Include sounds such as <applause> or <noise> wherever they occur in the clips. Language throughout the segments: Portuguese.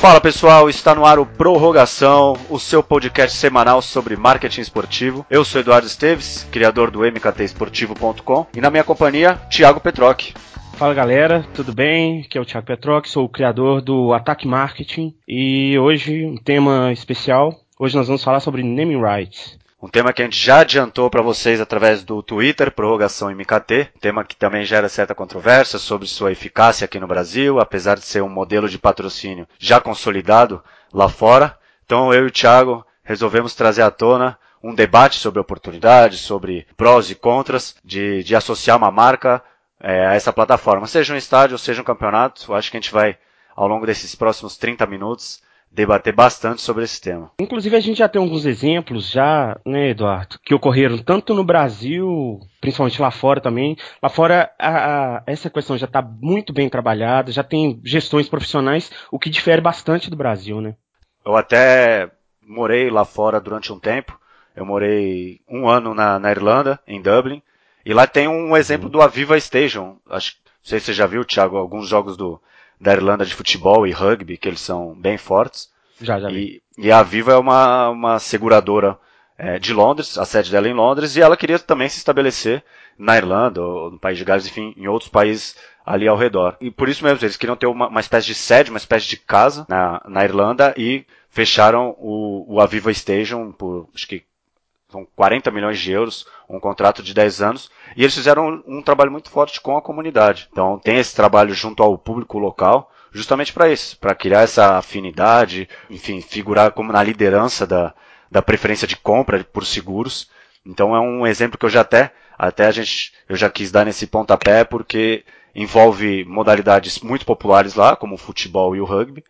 Fala pessoal, está no ar o Prorrogação, o seu podcast semanal sobre marketing esportivo. Eu sou Eduardo Esteves, criador do mktesportivo.com e na minha companhia, Thiago Petroc. Fala galera, tudo bem? Aqui é o Thiago Petroc, sou o criador do Ataque Marketing e hoje um tema especial. Hoje nós vamos falar sobre naming rights. Um tema que a gente já adiantou para vocês através do Twitter, prorrogação MKT, tema que também gera certa controvérsia sobre sua eficácia aqui no Brasil, apesar de ser um modelo de patrocínio já consolidado lá fora. Então eu e o Thiago resolvemos trazer à tona um debate sobre oportunidades, sobre prós e contras de, de associar uma marca é, a essa plataforma, seja um estádio seja um campeonato. Acho que a gente vai, ao longo desses próximos 30 minutos, debater bastante sobre esse tema. Inclusive a gente já tem alguns exemplos já, né, Eduardo, que ocorreram tanto no Brasil, principalmente lá fora também. Lá fora a, a, essa questão já está muito bem trabalhada, já tem gestões profissionais, o que difere bastante do Brasil, né? Eu até morei lá fora durante um tempo. Eu morei um ano na, na Irlanda, em Dublin, e lá tem um exemplo do Aviva Station. Acho, não sei se você já viu, Thiago, alguns jogos do, da Irlanda de futebol e rugby, que eles são bem fortes. Já, já. E, e a Viva é uma, uma seguradora é, de Londres, a sede dela é em Londres, e ela queria também se estabelecer na Irlanda, ou no País de Gales, enfim, em outros países ali ao redor. E por isso mesmo, eles queriam ter uma, uma espécie de sede, uma espécie de casa na, na Irlanda, e fecharam o, o Aviva Station por, acho que são 40 milhões de euros, um contrato de 10 anos, e eles fizeram um, um trabalho muito forte com a comunidade. Então tem esse trabalho junto ao público local, justamente para isso, para criar essa afinidade, enfim, figurar como na liderança da, da preferência de compra por seguros. Então é um exemplo que eu já até, até a gente, eu já quis dar nesse pontapé porque envolve modalidades muito populares lá, como o futebol e o rugby,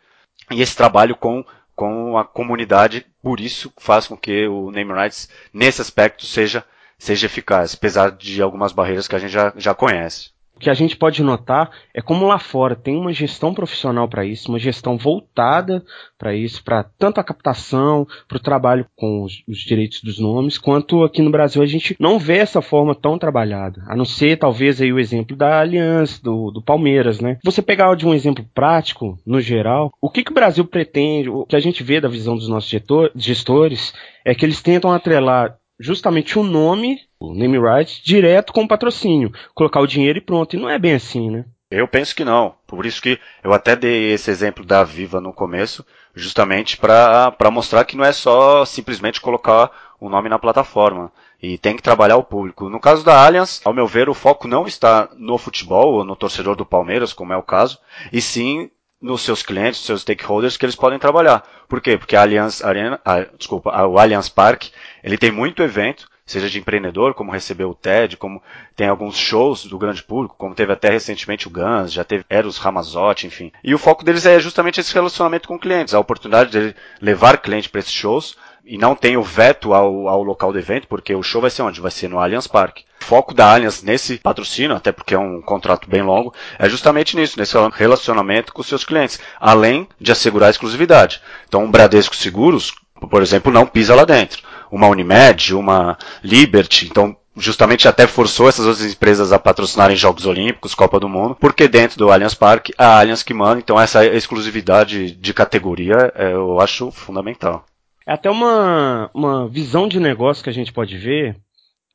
e esse trabalho com com a comunidade, por isso faz com que o name rights nesse aspecto seja seja eficaz, apesar de algumas barreiras que a gente já, já conhece. Que a gente pode notar é como lá fora tem uma gestão profissional para isso, uma gestão voltada para isso, para tanto a captação, para o trabalho com os, os, direitos dos nomes, quanto aqui no Brasil a gente não vê essa forma tão trabalhada. A não ser talvez aí o exemplo da Aliança, do, do Palmeiras, né? Você pegar de um exemplo prático, no geral, o que, que o Brasil pretende, o que a gente vê da visão dos nossos gestores, é que eles tentam atrelar justamente o nome, o name rights, direto com o patrocínio. Colocar o dinheiro e pronto. E não é bem assim, né? Eu penso que não. Por isso que eu até dei esse exemplo da Viva no começo, justamente para mostrar que não é só simplesmente colocar o nome na plataforma. E tem que trabalhar o público. No caso da Allianz, ao meu ver, o foco não está no futebol ou no torcedor do Palmeiras, como é o caso, e sim nos seus clientes, seus stakeholders que eles podem trabalhar. Por quê? Porque a Allianz Arena, a, desculpa, o Allianz Parque, ele tem muito evento, seja de empreendedor, como recebeu o TED, como tem alguns shows do grande público, como teve até recentemente o Guns, já teve Eros Ramazotti, enfim. E o foco deles é justamente esse relacionamento com clientes, a oportunidade de levar cliente para esses shows, e não tem o veto ao, ao local do evento, porque o show vai ser onde? Vai ser no Allianz Parque. O foco da Allianz nesse patrocínio, até porque é um contrato bem longo, é justamente nisso, nesse relacionamento com seus clientes, além de assegurar a exclusividade. Então, o Bradesco Seguros, por exemplo, não pisa lá dentro. Uma Unimed, uma Liberty, então justamente até forçou essas outras empresas a patrocinarem Jogos Olímpicos, Copa do Mundo, porque dentro do Allianz Parque, a Allianz que manda, então essa exclusividade de categoria é, eu acho fundamental. É até uma, uma visão de negócio que a gente pode ver,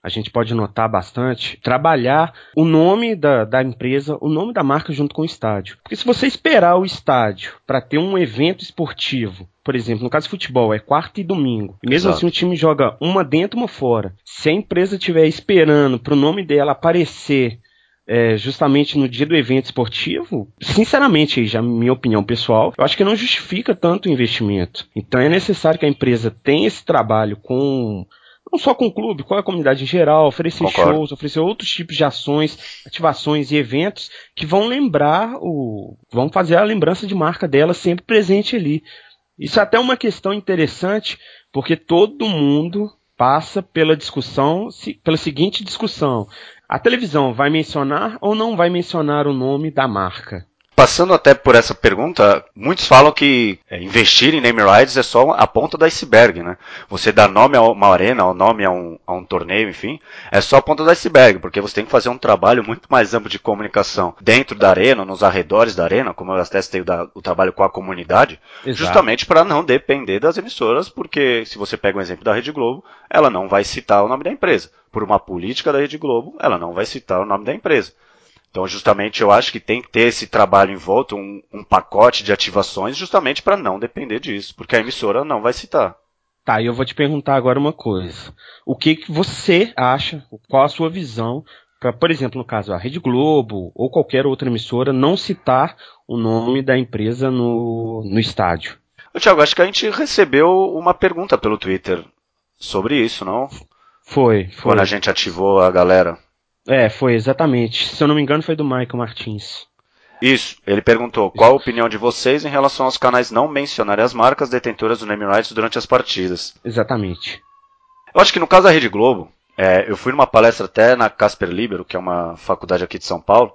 a gente pode notar bastante, trabalhar o nome da, da empresa, o nome da marca junto com o estádio. Porque se você esperar o estádio para ter um evento esportivo, por exemplo, no caso de futebol, é quarta e domingo. E mesmo Exato. assim o time joga uma dentro, uma fora. Se a empresa estiver esperando para o nome dela aparecer é, justamente no dia do evento esportivo, sinceramente, já minha opinião pessoal, eu acho que não justifica tanto o investimento. Então é necessário que a empresa tenha esse trabalho com não só com o clube, com a comunidade em geral, oferecer Concordo. shows, oferecer outros tipos de ações, ativações e eventos que vão lembrar o. vão fazer a lembrança de marca dela sempre presente ali. Isso é até uma questão interessante, porque todo mundo passa pela discussão, pela seguinte discussão. A televisão vai mencionar ou não vai mencionar o nome da marca? Passando até por essa pergunta, muitos falam que é, investir em name rights é só a ponta do iceberg, né? Você dar nome a uma arena, ou nome a um, a um torneio, enfim, é só a ponta do iceberg, porque você tem que fazer um trabalho muito mais amplo de comunicação dentro da arena, nos arredores da arena, como eu até citei o, o trabalho com a comunidade, Exato. justamente para não depender das emissoras, porque se você pega um exemplo da Rede Globo, ela não vai citar o nome da empresa. Por uma política da Rede Globo, ela não vai citar o nome da empresa. Então, justamente, eu acho que tem que ter esse trabalho em volta, um, um pacote de ativações, justamente para não depender disso, porque a emissora não vai citar. Tá, e eu vou te perguntar agora uma coisa. O que, que você acha, qual a sua visão para, por exemplo, no caso a Rede Globo ou qualquer outra emissora, não citar o nome da empresa no, no estádio? Tiago, acho que a gente recebeu uma pergunta pelo Twitter sobre isso, não? Foi, foi. Quando a gente ativou a galera. É, foi exatamente. Se eu não me engano, foi do Michael Martins. Isso. Ele perguntou qual a opinião de vocês em relação aos canais não mencionarem as marcas detentoras do name rights durante as partidas. Exatamente. Eu acho que no caso da Rede Globo, é, eu fui numa palestra até na Casper Libero, que é uma faculdade aqui de São Paulo,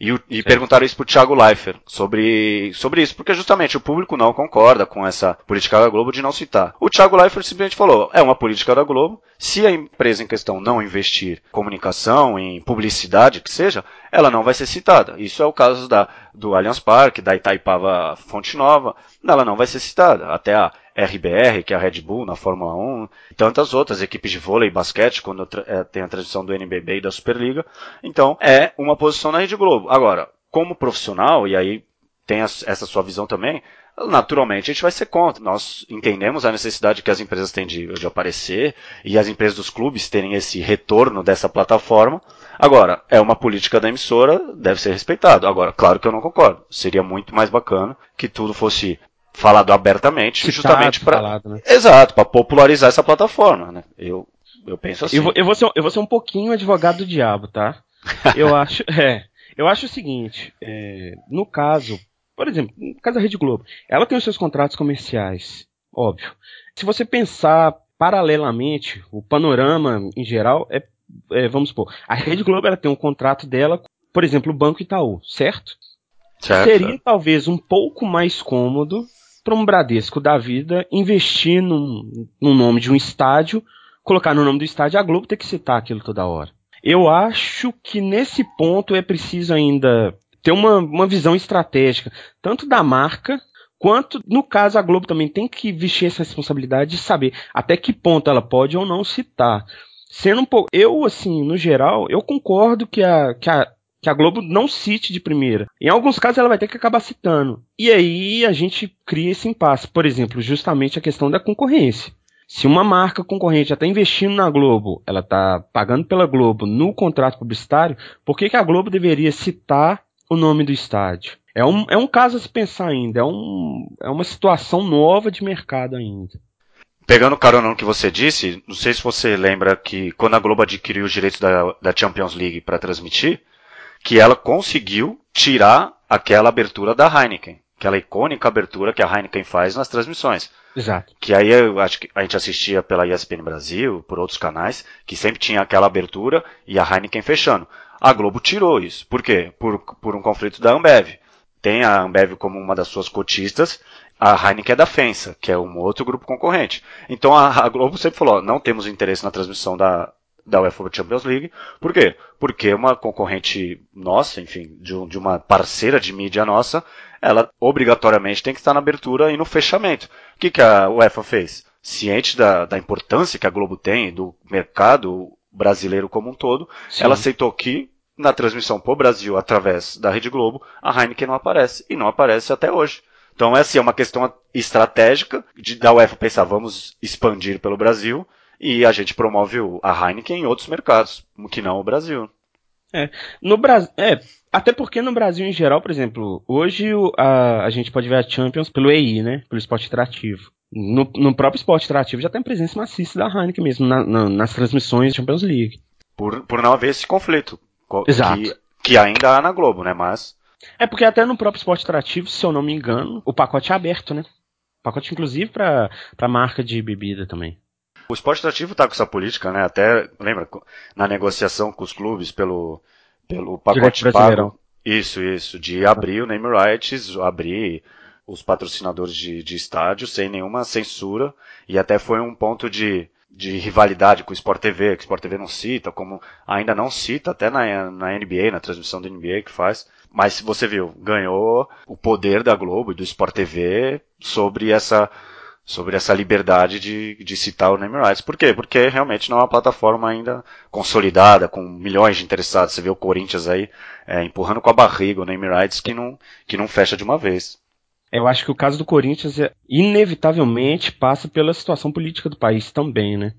e, e perguntaram isso pro Thiago Leifert sobre, sobre isso, porque justamente o público não concorda com essa política da Globo de não citar. O Thiago Leifert simplesmente falou: é uma política da Globo, se a empresa em questão não investir em comunicação, em publicidade, que seja, ela não vai ser citada. Isso é o caso da, do Allianz Parque, da Itaipava Fonte Nova, ela não vai ser citada. Até a RBR, que é a Red Bull na Fórmula 1, e tantas outras equipes de vôlei e basquete, quando é, tem a transição do NBB e da Superliga. Então, é uma posição na Rede Globo. Agora, como profissional, e aí tem essa sua visão também, naturalmente a gente vai ser contra. Nós entendemos a necessidade que as empresas têm de, de aparecer e as empresas dos clubes terem esse retorno dessa plataforma. Agora, é uma política da emissora, deve ser respeitado. Agora, claro que eu não concordo. Seria muito mais bacana que tudo fosse falado abertamente, Citado, justamente para né? exato, para popularizar essa plataforma, né? Eu eu penso assim. Eu vou, eu vou, ser, eu vou ser um pouquinho advogado do diabo, tá? <laughs> Eu acho, é, eu acho o seguinte, é, no caso, por exemplo, no caso da Rede Globo, ela tem os seus contratos comerciais, óbvio. Se você pensar paralelamente, o panorama em geral é, é vamos supor, a Rede Globo ela tem um contrato dela, por exemplo, o Banco Itaú, certo? certo. Seria talvez um pouco mais cômodo para um Bradesco da vida investir num, num nome de um estádio, colocar no nome do estádio a Globo ter que citar aquilo toda hora. Eu acho que nesse ponto é preciso ainda ter uma, uma visão estratégica, tanto da marca, quanto, no caso, a Globo também tem que vestir essa responsabilidade de saber até que ponto ela pode ou não citar. Sendo um pouco. Eu, assim, no geral, eu concordo que a, que a que a Globo não cite de primeira. Em alguns casos ela vai ter que acabar citando. E aí a gente cria esse impasse. Por exemplo, justamente a questão da concorrência. Se uma marca concorrente já está investindo na Globo, ela está pagando pela Globo no contrato publicitário, por que, que a Globo deveria citar o nome do estádio? É um, é um caso a se pensar ainda, é, um, é uma situação nova de mercado ainda. Pegando o carona no que você disse, não sei se você lembra que quando a Globo adquiriu os direitos da, da Champions League para transmitir, que ela conseguiu tirar aquela abertura da Heineken, aquela icônica abertura que a Heineken faz nas transmissões. Exato. Que aí eu acho que a gente assistia pela ESPN Brasil, por outros canais, que sempre tinha aquela abertura e a Heineken fechando. A Globo tirou isso. Por quê? Por, por um conflito da Ambev. Tem a Ambev como uma das suas cotistas, a Heineken é da FENSA, que é um outro grupo concorrente. Então a, a Globo sempre falou, não temos interesse na transmissão da, da UEFA Champions League. Por quê? Porque uma concorrente nossa, enfim, de, de, uma parceira de mídia nossa, ela obrigatoriamente tem que estar na abertura e no fechamento. O que, que a UEFA fez? Ciente da, da importância que a Globo tem, do mercado brasileiro como um todo, Sim. ela aceitou que na transmissão para o Brasil através da Rede Globo, a Heineken não aparece. E não aparece até hoje. Então, essa é uma questão estratégica de, da UEFA pensar, vamos expandir pelo Brasil, e a gente promove a Heineken em outros mercados, que não o Brasil. É, no Brasil, é, até porque no Brasil em geral, por exemplo, hoje a, a gente pode ver a Champions pelo EI, né, pelo esporte interativo. No, no próprio esporte interativo já tem presença maciça da Heineken mesmo, na, na, nas transmissões da Champions League. Por, por não haver esse conflito. Exato. Que, que ainda há na Globo, né, mas... É porque até no próprio esporte interativo, se eu não me engano, o pacote é aberto, né? Pacote inclusive para marca de bebida também. O esporte atrativo está com essa política, né? Até, lembra, na negociação com os clubes pelo, pelo pacote pago. Isso, isso, de abrir o name rights, abrir os patrocinadores de, de estádio sem nenhuma censura e até foi um ponto de, de rivalidade com o Sport TV, que o Sport TV não cita, como ainda não cita, até na, na NBA, na transmissão da NBA que faz. Mas você viu, ganhou o poder da Globo e do Sport TV sobre essa sobre essa liberdade de, de citar o name rights. Por quê? Porque realmente não é uma plataforma ainda consolidada, com milhões de interessados. Você vê o Corinthians aí é, empurrando com a barriga o name rights que não, que não fecha de uma vez. Eu acho que o caso do Corinthians é, inevitavelmente passa pela situação política do país também, né?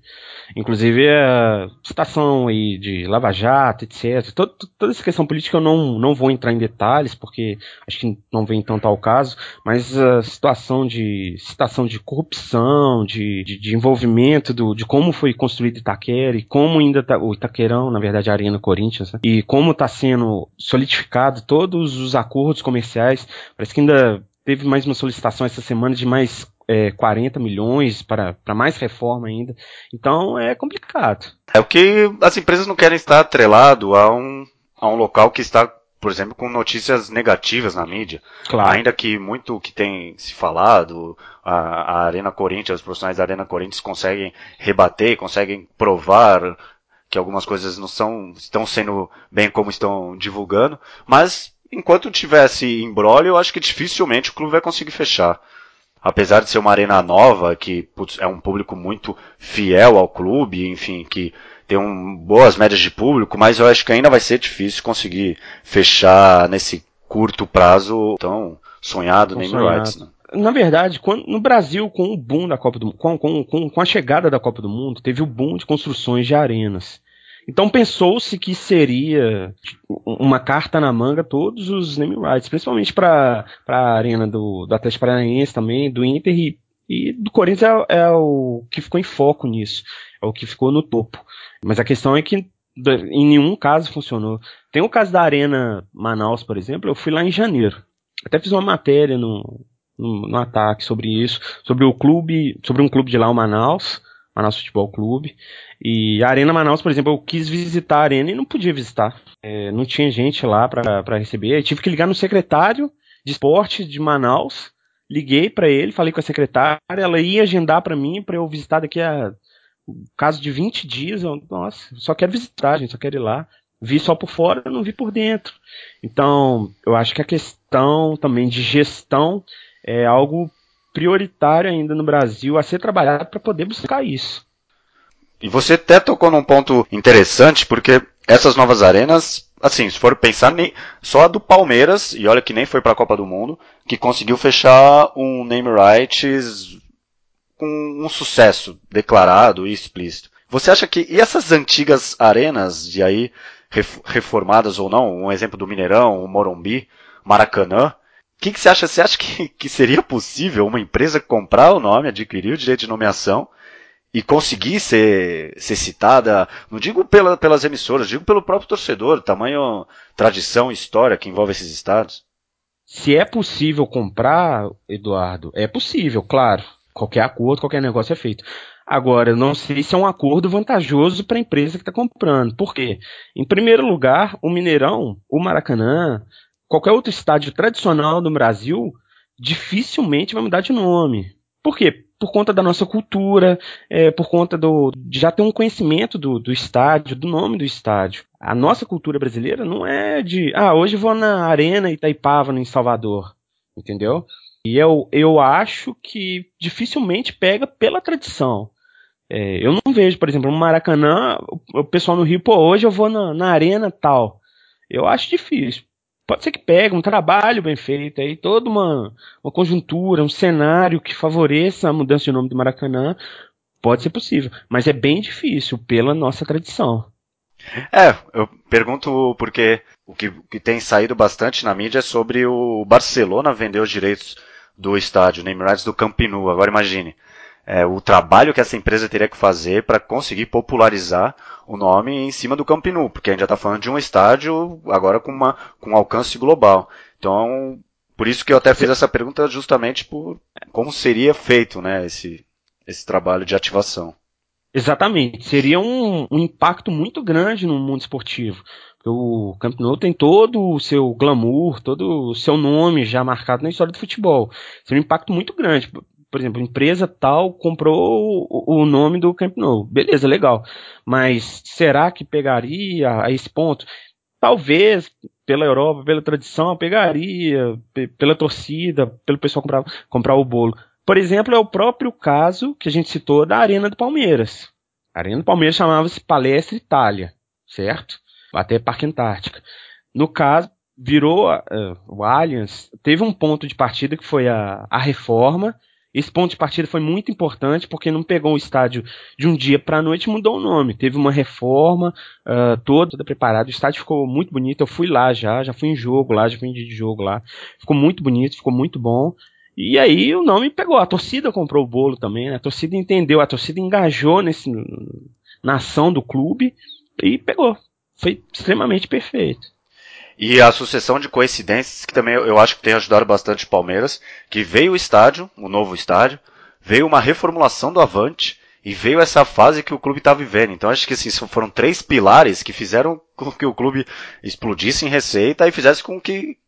Inclusive a situação aí de Lava Jato, etc. Toda, toda essa questão política eu não, não vou entrar em detalhes, porque acho que não vem tanto ao caso, mas a situação de situação de corrupção, de, de, de envolvimento do, de como foi construído Itaquera e como ainda tá, o Itaquerão, na verdade, a Arena Corinthians, né? e como está sendo solidificado todos os acordos comerciais, parece que ainda teve mais uma solicitação essa semana de mais é, 40 milhões para, para mais reforma ainda. Então é complicado. É o que as empresas não querem estar atrelado a um, a um local que está, por exemplo, com notícias negativas na mídia. Claro. Ainda que muito que tem se falado, a, a Arena Corinthians, os profissionais da Arena Corinthians conseguem rebater, conseguem provar que algumas coisas não são, estão sendo bem como estão divulgando, mas enquanto tivesse embrólio, eu acho que dificilmente o clube vai conseguir fechar. Apesar de ser uma arena nova, que putz, é um público muito fiel ao clube, enfim, que tem um, boas médias de público, mas eu acho que ainda vai ser difícil conseguir fechar nesse curto prazo tão sonhado nem rights. Né? Na verdade, quando, no Brasil, com o boom da Copa do com, com, com a chegada da Copa do Mundo, teve o boom de construções de arenas. Então pensou-se que seria uma carta na manga todos os name rights, principalmente para a arena do, do Atlético Paranaense também, do Inter e, e do Corinthians é, é, o que ficou em foco nisso, é o que ficou no topo. Mas a questão é que em nenhum caso funcionou. Tem o caso da Arena Manaus, por exemplo, eu fui lá em janeiro. Até fiz uma matéria no, no, no ataque sobre isso, sobre o clube, sobre um clube de lá, o Manaus, Manaus Futebol Clube. E a Arena Manaus, por exemplo, eu quis visitar a arena e não podia visitar. É, não tinha gente lá para receber. Eu tive que ligar no secretário de esporte de Manaus. Liguei para ele, falei com a secretária, ela ia agendar para mim para eu visitar daqui a caso de 20 dias. Eu, nossa, só quero visitar, gente, só quero ir lá. Vi só por fora, não vi por dentro. Então, eu acho que a questão também de gestão é algo prioritário ainda no Brasil a ser trabalhado para poder buscar isso. E você até tocou num ponto interessante, porque essas novas arenas, assim, se for pensar, só a do Palmeiras, e olha que nem foi para a Copa do Mundo, que conseguiu fechar um name rights com um sucesso declarado e explícito. Você acha que e essas antigas arenas de aí reformadas ou não, um exemplo do Mineirão, o Morumbi, Maracanã, que, que você acha? Você acha que, que seria possível uma empresa comprar o nome, adquirir o direito de nomeação e conseguir ser, ser citada, não digo pela, pelas emissoras, digo pelo próprio torcedor, tamanho tradição história que envolve esses estados? Se é possível comprar, Eduardo, é possível, claro. Qualquer acordo, qualquer negócio é feito. Agora, eu não sei se é um acordo vantajoso para a empresa que está comprando. Por quê? Em primeiro lugar, o Mineirão, o Maracanã, qualquer outro estádio tradicional no Brasil dificilmente vai mudar de nome. Por quê? Por conta da nossa cultura, é, por conta do, de já ter um conhecimento do, do estádio, do nome do estádio. A nossa cultura brasileira não é de, ah, hoje vou na Arena Itaipava, em Salvador. Entendeu? E eu, eu acho que dificilmente pega pela tradição. É, eu não vejo, por exemplo, no Maracanã, o, o pessoal no Rio, pô, hoje eu vou na, na Arena tal. Eu acho difícil pode ser que pegue um trabalho bem feito aí, toda uma, uma conjuntura, um cenário que favoreça a mudança de nome do Maracanã, pode ser possível, mas é bem difícil pela nossa tradição. É, eu pergunto porque o que, que tem saído bastante na mídia é sobre o Barcelona vender os direitos do estádio, name rights do Camp Nou. Agora imagine, é, o trabalho que essa empresa teria que fazer para conseguir popularizar o nome em cima do Camp Nou, porque a gente já está falando de um estádio agora com, uma, com alcance global. Então, por isso que eu até fiz essa pergunta justamente por como seria feito né, esse, esse trabalho de ativação. Exatamente, seria um, um impacto muito grande no mundo esportivo. O Camp Nou tem todo o seu glamour, todo o seu nome já marcado na história do futebol. É um impacto muito grande. Por exemplo, empresa tal comprou o nome do Camp Nou. Beleza, legal. Mas será que pegaria a esse ponto? Talvez, pela Europa, pela tradição, pegaria, pela torcida, pelo pessoal comprar, comprar o bolo. Por exemplo, é o próprio caso que a gente citou da Arena do Palmeiras. A Arena do Palmeiras chamava-se Palestra Itália, certo? Até Parque Antártica. No caso, virou uh, o Allianz, teve um ponto de partida que foi a, a reforma. Esse ponto de partida foi muito importante porque não pegou o estádio de um dia para a noite mudou o nome. Teve uma reforma uh, toda, toda preparada. O estádio ficou muito bonito. Eu fui lá já, já fui em jogo lá, já fui em dia de jogo lá. Ficou muito bonito, ficou muito bom. E aí o nome pegou. A torcida comprou o bolo também, né? A torcida entendeu, a torcida engajou nesse, na ação do clube e pegou. Foi extremamente perfeito. E a sucessão de coincidências que também eu acho que tem ajudado bastante o Palmeiras, que veio o estádio, o novo estádio, veio uma reformulação do Avante e veio essa fase que o clube está vivendo. Então acho que assim, foram três pilares que fizeram com que o clube explodisse em receita e fizesse com que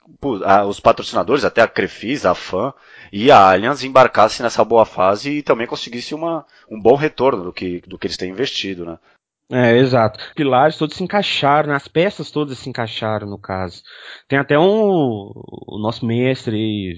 os patrocinadores, até a Crefis, a FAM e a Allianz embarcassem nessa boa fase e também conseguisse uma, um bom retorno do que, do que eles têm investido, né? É, exato. Pilares todos se encaixaram, as peças todas se encaixaram no caso. Tem até um o nosso mestre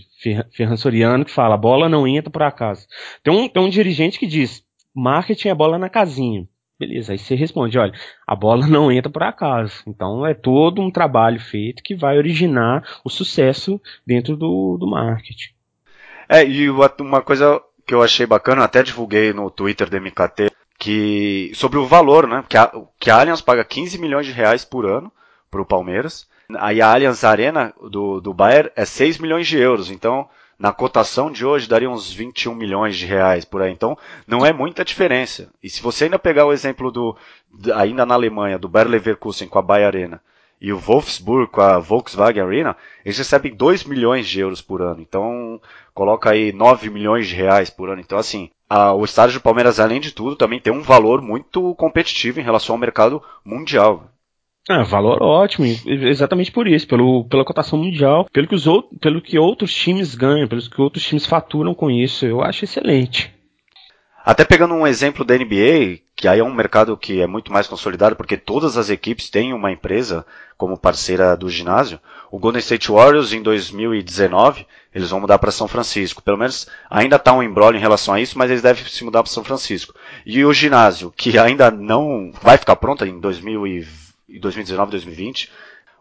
Ferran Soriano que fala: a bola não entra por acaso. Tem um, tem um dirigente que diz: marketing é bola na casinha. Beleza, aí você responde, olha, a bola <laughs> não entra por acaso. Então é todo um trabalho feito que vai originar o sucesso dentro do, do marketing. É, e uma coisa que eu achei bacana, até divulguei no Twitter do MKT, que sobre o valor, né? Que a, que a Allianz paga 15 milhões de reais por ano para o Palmeiras. Aí a Allianz Arena do, do Bayern é 6 milhões de euros. Então, na cotação de hoje daria uns 21 milhões de reais por aí. Então, não é muita diferença. E se você ainda pegar o exemplo do, ainda na Alemanha, do Bayer Leverkusen com a Bayer Arena e o Wolfsburg com a Volkswagen Arena, eles recebem 2 milhões de euros por ano. Então, coloca aí 9 milhões de reais por ano. Então, assim, a, o estádio do Palmeiras, além de tudo, também tem um valor muito competitivo em relação ao mercado mundial. É, valor ótimo, exatamente por isso, pelo, pela cotação mundial, pelo que, os outros, pelo que outros times ganham, pelos que outros times faturam com isso, eu acho excelente. Até pegando um exemplo da NBA, que aí é um mercado que é muito mais consolidado, porque todas as equipes têm uma empresa como parceira do ginásio. O Golden State Warriors em 2019, eles vão mudar para São Francisco. Pelo menos ainda está um embrólio em relação a isso, mas eles devem se mudar para São Francisco. E o ginásio, que ainda não vai ficar pronto em 2020, 2019 2020,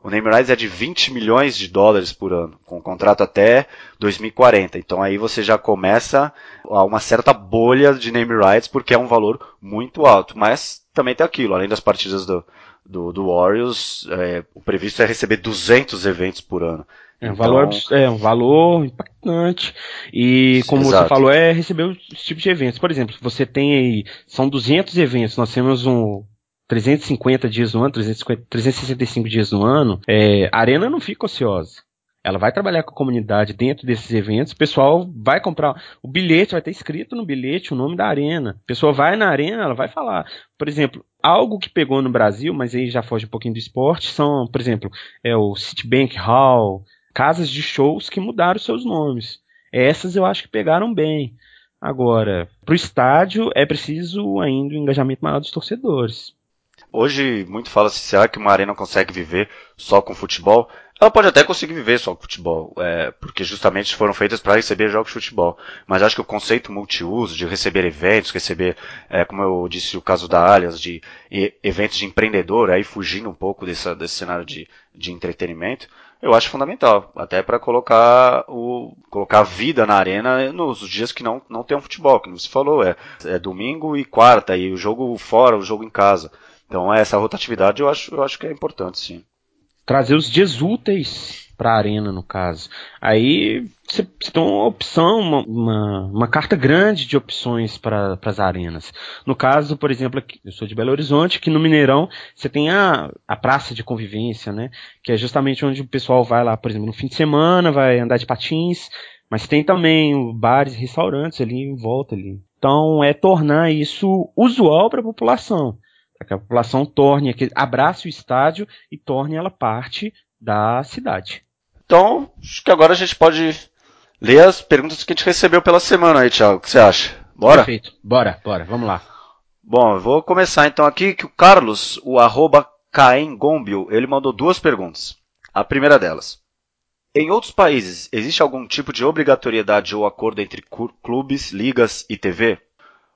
o name rights é de 20 milhões de dólares por ano, com contrato até 2040. Então aí você já começa a uma certa bolha de name rights, porque é um valor muito alto. Mas também tem aquilo, além das partidas do, do, do Warriors, é, o previsto é receber 200 eventos por ano. É um, então... valor, é um valor impactante. E como Exato. você falou, é receber os tipos de eventos. Por exemplo, você tem aí, são 200 eventos, nós temos um 350 dias no ano, 350, 365 dias no ano, é, a arena não fica ociosa. Ela vai trabalhar com a comunidade dentro desses eventos. O pessoal vai comprar o bilhete, vai ter escrito no bilhete o nome da arena. A pessoa vai na arena, ela vai falar. Por exemplo, algo que pegou no Brasil, mas aí já foge um pouquinho do esporte, são, por exemplo, é o Citibank Hall, casas de shows que mudaram seus nomes. Essas eu acho que pegaram bem. Agora, para o estádio é preciso ainda um engajamento maior dos torcedores. Hoje muito fala-se, será que uma arena consegue viver só com futebol? Ela pode até conseguir viver só com futebol, é, porque justamente foram feitas para receber jogos de futebol. Mas acho que o conceito multiuso, de receber eventos, receber, é, como eu disse o caso da Alias, de eventos de empreendedor, aí fugindo um pouco desse cenário de, de entretenimento, eu acho fundamental, até para colocar o colocar vida na arena nos dias que não não tem um futebol, que você falou, é, é domingo e quarta e o jogo fora, o jogo em casa. Então essa rotatividade eu acho, eu acho que é importante, sim. Trazer os dias úteis para a arena, no caso. Aí você, tem uma opção, uma, uma, uma, carta grande de opções para as arenas. No caso, por exemplo, aqui, eu sou de Belo Horizonte, que no Mineirão você tem a, a praça de convivência, né? Que é justamente onde o pessoal vai lá, por exemplo, no fim de semana, vai andar de patins, mas tem também bares e restaurantes ali em volta ali. Então é tornar isso usual para a população que a população torne, abrace o estádio e torne ela parte da cidade. Então, acho que agora a gente pode ler as perguntas que a gente recebeu pela semana aí, Thiago. O que você acha? Bora? Perfeito. Bora, bora. Vamos lá. Bom, eu vou começar então aqui que o Carlos, o arroba Gombio, ele mandou duas perguntas. A primeira delas. Em outros países, existe algum tipo de obrigatoriedade ou acordo entre clubes, ligas e TV?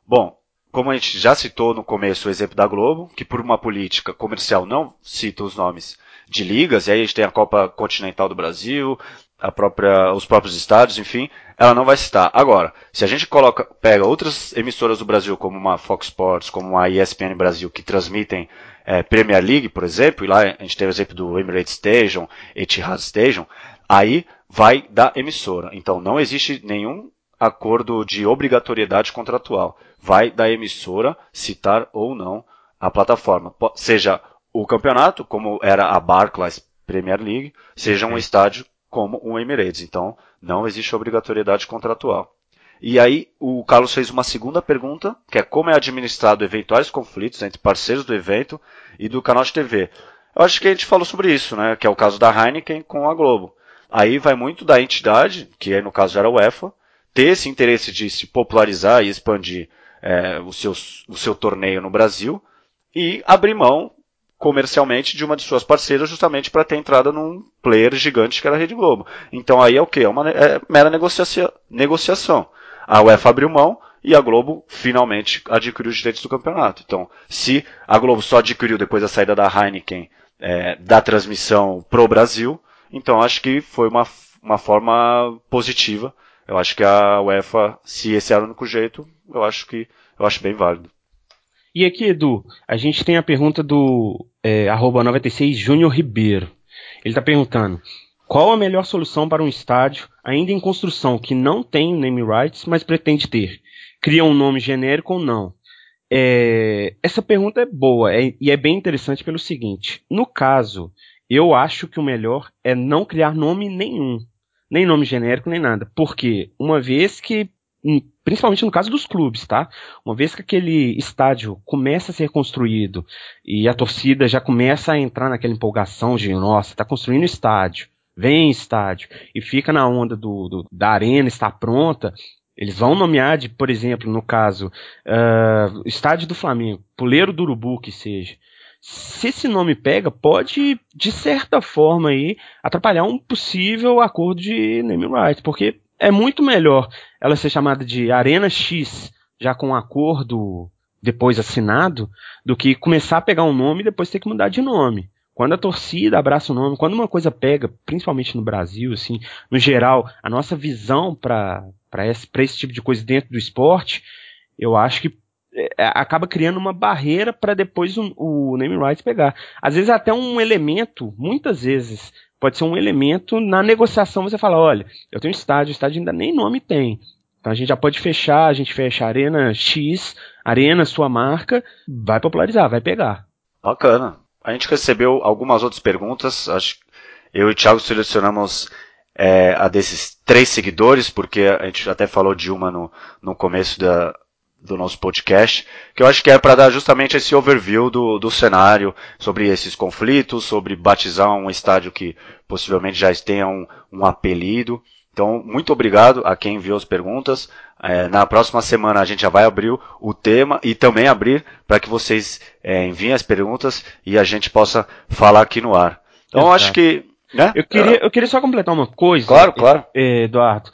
Bom, como a gente já citou no começo o exemplo da Globo, que por uma política comercial não cita os nomes de ligas, e aí a gente tem a Copa Continental do Brasil, a própria, os próprios estádios, enfim, ela não vai citar. Agora, se a gente coloca, pega outras emissoras do Brasil, como uma Fox Sports, como uma ESPN Brasil, que transmitem é, Premier League, por exemplo, e lá a gente teve o exemplo do Emirates Station, Etihad Station, aí vai da emissora. Então não existe nenhum acordo de obrigatoriedade contratual. Vai da emissora citar ou não a plataforma. Seja o campeonato, como era a Barclays Premier League, seja um estádio como o Emirates. Então não existe obrigatoriedade contratual. E aí o Carlos fez uma segunda pergunta, que é como é administrado eventuais conflitos entre parceiros do evento e do canal de TV. Eu acho que a gente falou sobre isso, né? Que é o caso da Heineken com a Globo. Aí vai muito da entidade, que no caso era a UEFA, ter esse interesse de se popularizar e expandir é, o, seu, o seu torneio no Brasil e abrir mão comercialmente de uma de suas parceiras justamente para ter entrada num player gigante que era a Rede Globo. Então aí é o que? É uma é mera negociação. negociação. A UEFA abriu mão e a Globo finalmente adquiriu os direitos do campeonato. Então, se a Globo só adquiriu depois da saída da Heineken é, da transmissão pro Brasil, então acho que foi uma, uma forma positiva. Eu acho que a UEFA, se esse era o único jeito, eu acho que eu acho bem válido. E aqui, Edu, a gente tem a pergunta do é, 96 Júnior Ribeiro. Ele está perguntando: qual a melhor solução para um estádio ainda em construção que não tem name rights, mas pretende ter? Cria um nome genérico ou não? É, essa pergunta é boa é, e é bem interessante pelo seguinte: no caso eu acho que o melhor é não criar nome nenhum. Nem nome genérico, nem nada. Porque uma vez que, principalmente no caso dos clubes, tá? Uma vez que aquele estádio começa a ser construído e a torcida já começa a entrar naquela empolgação de, nossa, tá construindo estádio, vem estádio, e fica na onda do, do da arena, está pronta, eles vão nomear, de, por exemplo, no caso, uh, estádio do Flamengo, Puleiro do Urubu, que seja se esse nome pega, pode, de certa forma, aí, atrapalhar um possível acordo de name rights, porque é muito melhor ela ser chamada de Arena X, já com um acordo depois assinado, do que começar a pegar um nome e depois ter que mudar de nome. Quando a torcida abraça o nome, quando uma coisa pega, principalmente no Brasil, assim, no geral, a nossa visão para esse, esse tipo de coisa dentro do esporte, eu acho que acaba criando uma barreira para depois o, o name rights pegar. Às vezes até um elemento, muitas vezes, pode ser um elemento na negociação você fala, olha, eu tenho estádio, o estádio ainda nem nome tem. Então a gente já pode fechar, a gente fecha Arena X, Arena, sua marca, vai popularizar, vai pegar. Bacana. A gente recebeu algumas outras perguntas, acho que eu e o Thiago selecionamos é, a desses três seguidores, porque a gente até falou de uma no, no começo da, do nosso podcast, que eu acho que é para dar justamente esse overview do, do cenário, sobre esses conflitos, sobre batizar um estádio que possivelmente já tenha um, um apelido. Então, muito obrigado a quem enviou as perguntas. É, na próxima semana a gente já vai abrir o tema e também abrir para que vocês é, enviem as perguntas e a gente possa falar aqui no ar. Então, Exato. acho que. Né? Eu, queria, eu queria só completar uma coisa. Claro, claro. Eduardo.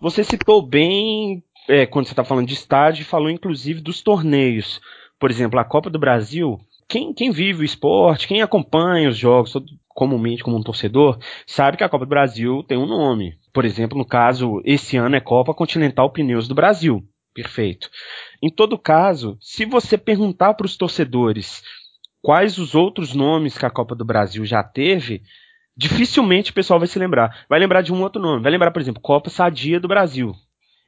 Você citou bem é, quando você está falando de estádio, falou inclusive dos torneios. Por exemplo, a Copa do Brasil, quem, quem vive o esporte, quem acompanha os jogos comumente como um torcedor, sabe que a Copa do Brasil tem um nome. Por exemplo, no caso, esse ano é Copa Continental Pneus do Brasil. Perfeito. Em todo caso, se você perguntar para os torcedores quais os outros nomes que a Copa do Brasil já teve, dificilmente o pessoal vai se lembrar. Vai lembrar de um outro nome. Vai lembrar, por exemplo, Copa Sadia do Brasil.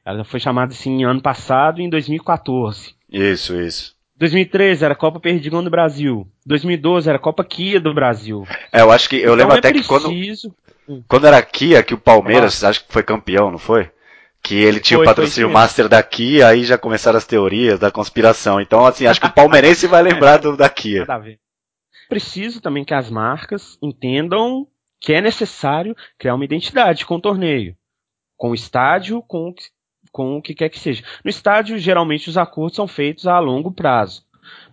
Ela foi chamada assim ano passado em 2014. Isso, isso. 2013 era Copa Perdigão do Brasil. 2012 era Copa Kia do Brasil. É, eu acho que. Eu então lembro é até preciso... que quando. Quando era Kia, que o Palmeiras, ah. acho que foi campeão, não foi? que ele tinha foi, o patrocínio Master daqui, aí já começaram as teorias da conspiração. Então, assim, acho que o palmeirense vai lembrar do daqui. Preciso também que as marcas entendam que é necessário criar uma identidade com o torneio, com o estádio, com, com o que quer que seja. No estádio, geralmente os acordos são feitos a longo prazo.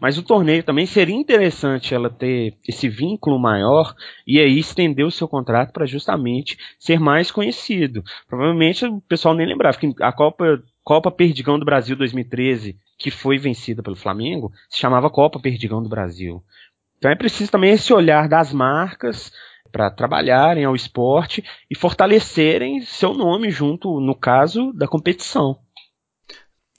Mas o torneio também seria interessante ela ter esse vínculo maior e aí estender o seu contrato para justamente ser mais conhecido. Provavelmente o pessoal nem lembrava que a Copa, Copa Perdigão do Brasil 2013, que foi vencida pelo Flamengo, se chamava Copa Perdigão do Brasil. Então é preciso também esse olhar das marcas para trabalharem ao esporte e fortalecerem seu nome junto, no caso, da competição.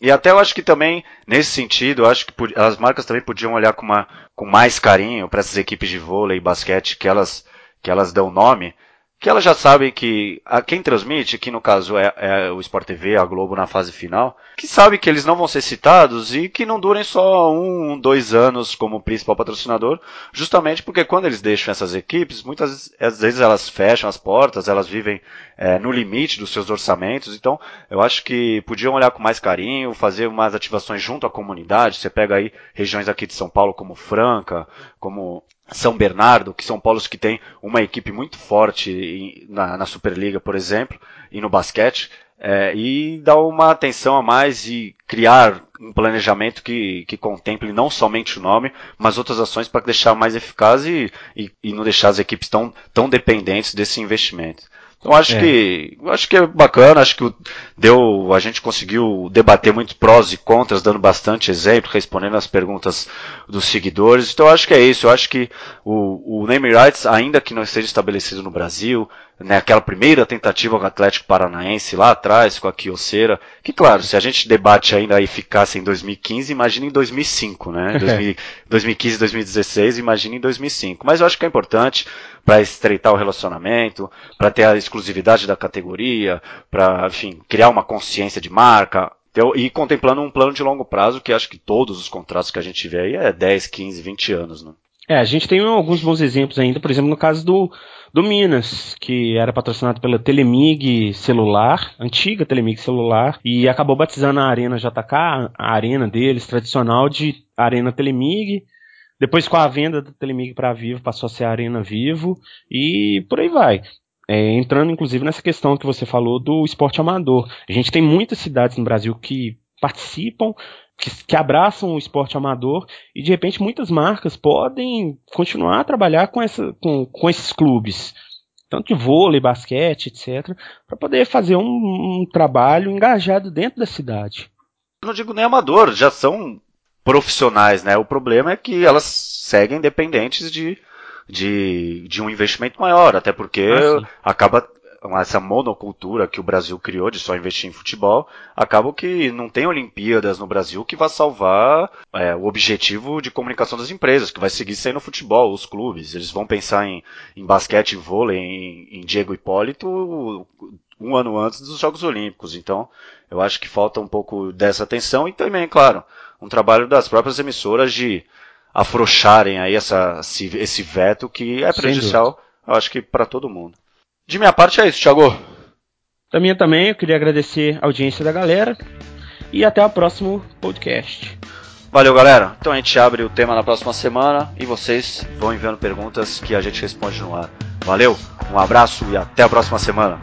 E até eu acho que também, nesse sentido, acho que as marcas também podiam olhar com, uma, com mais carinho para essas equipes de vôlei e basquete que elas, que elas dão nome, que elas já sabem que a quem transmite, que no caso é, é, o Sport TV, a Globo na fase final, que sabe que eles não vão ser citados e que não durem só um, dois anos como principal patrocinador, justamente porque quando eles deixam essas equipes, muitas vezes elas fecham as portas, elas vivem é, no limite dos seus orçamentos, então eu acho que podiam olhar com mais carinho, fazer umas ativações junto à comunidade, você pega aí regiões aqui de São Paulo como Franca, como são Bernardo, que são polos que têm uma equipe muito forte na, na Superliga, por exemplo, e no basquete, é, e dar uma atenção a mais e criar um planejamento que, que contemple não somente o nome, mas outras ações para deixar mais eficaz e, e, e, não deixar as equipes tão, tão dependentes desse investimento. Então acho é. que acho que é bacana, acho que deu, a gente conseguiu debater muito prós e contras, dando bastante exemplo, respondendo as perguntas dos seguidores. Então acho que é isso. Eu acho que o, o name rights, ainda que não esteja estabelecido no Brasil, né, aquela primeira tentativa com o Atlético Paranaense lá atrás, com a Kioceira, que claro, se a gente debate ainda a eficácia em 2015, imagina em 2005, né? <laughs> 2015, 2016, imagina em 2005. Mas eu acho que é importante para estreitar o relacionamento, para ter a exclusividade da categoria, para, enfim, criar uma consciência de marca, e contemplando um plano de longo prazo que acho que todos os contratos que a gente vê aí é 10, 15, 20 anos, né? É, a gente tem alguns bons exemplos ainda, por exemplo, no caso do, do Minas, que era patrocinado pela Telemig celular, antiga Telemig celular, e acabou batizando a Arena JK, a arena deles, tradicional, de Arena Telemig. Depois, com a venda da Telemig para Vivo, passou a ser a Arena Vivo, e por aí vai. É, entrando, inclusive, nessa questão que você falou do esporte amador. A gente tem muitas cidades no Brasil que participam que, que, abraçam o esporte amador e de repente muitas marcas podem continuar a trabalhar com, essa, com, com esses clubes, tanto de vôlei, basquete, etc., para poder fazer um, um, trabalho engajado dentro da cidade. não digo nem amador, já são profissionais, né? O problema é que elas seguem dependentes de, de, de um investimento maior, até porque ah, acaba essa monocultura que o Brasil criou de só investir em futebol, acaba que não tem Olimpíadas no Brasil que vai salvar é, o objetivo de comunicação das empresas, que vai seguir sendo futebol, os clubes. Eles vão pensar em, em basquete, em vôlei, em, em Diego Hipólito um ano antes dos Jogos Olímpicos. Então, eu acho que falta um pouco dessa atenção e também, claro, um trabalho das próprias emissoras de afrouxarem aí essa, esse veto que é prejudicial, eu acho que para todo mundo. De minha parte é isso, Thiago. Da minha também, eu queria agradecer a audiência da galera e até o próximo podcast. Valeu, galera. Então a gente abre o tema na próxima semana e vocês vão enviando perguntas que a gente responde no ar. Valeu, um abraço e até a próxima semana.